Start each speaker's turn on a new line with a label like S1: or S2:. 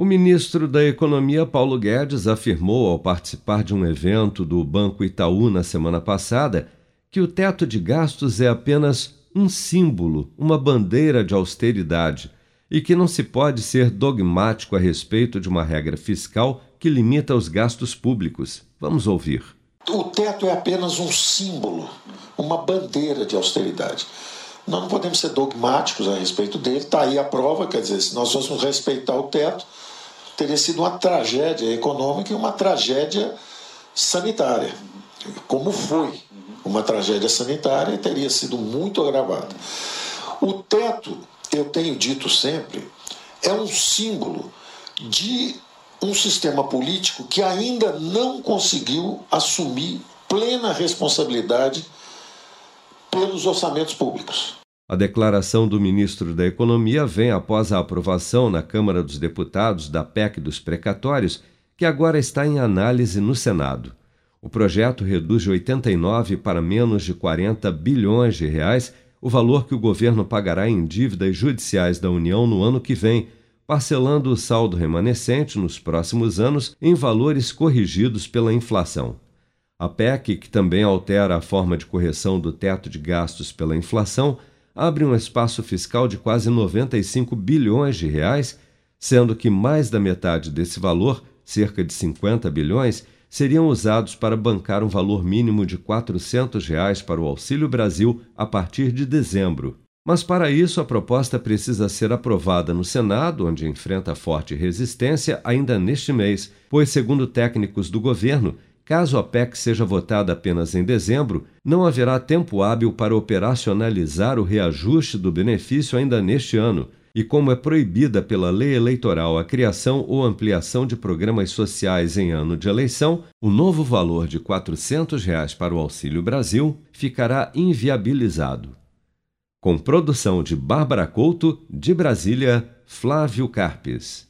S1: O ministro da Economia, Paulo Guedes, afirmou ao participar de um evento do Banco Itaú na semana passada que o teto de gastos é apenas um símbolo, uma bandeira de austeridade e que não se pode ser dogmático a respeito de uma regra fiscal que limita os gastos públicos. Vamos ouvir.
S2: O teto é apenas um símbolo, uma bandeira de austeridade. Nós não podemos ser dogmáticos a respeito dele, está aí a prova, quer dizer, se nós fôssemos respeitar o teto, teria sido uma tragédia econômica e uma tragédia sanitária, como foi uma tragédia sanitária, teria sido muito agravada. O teto, eu tenho dito sempre, é um símbolo de um sistema político que ainda não conseguiu assumir plena responsabilidade pelos orçamentos públicos.
S1: A declaração do ministro da Economia vem após a aprovação na Câmara dos Deputados da PEC dos precatórios, que agora está em análise no Senado. O projeto reduz de 89 para menos de 40 bilhões de reais o valor que o governo pagará em dívidas judiciais da União no ano que vem, parcelando o saldo remanescente nos próximos anos em valores corrigidos pela inflação. A PEC, que também altera a forma de correção do teto de gastos pela inflação, abre um espaço fiscal de quase 95 bilhões de reais, sendo que mais da metade desse valor, cerca de 50 bilhões, seriam usados para bancar um valor mínimo de 400 reais para o Auxílio Brasil a partir de dezembro. Mas para isso a proposta precisa ser aprovada no Senado, onde enfrenta forte resistência ainda neste mês, pois, segundo técnicos do governo, Caso a PEC seja votada apenas em dezembro, não haverá tempo hábil para operacionalizar o reajuste do benefício ainda neste ano. E como é proibida pela lei eleitoral a criação ou ampliação de programas sociais em ano de eleição, o novo valor de 400 reais para o Auxílio Brasil ficará inviabilizado. Com produção de Bárbara Couto, de Brasília, Flávio Carpes.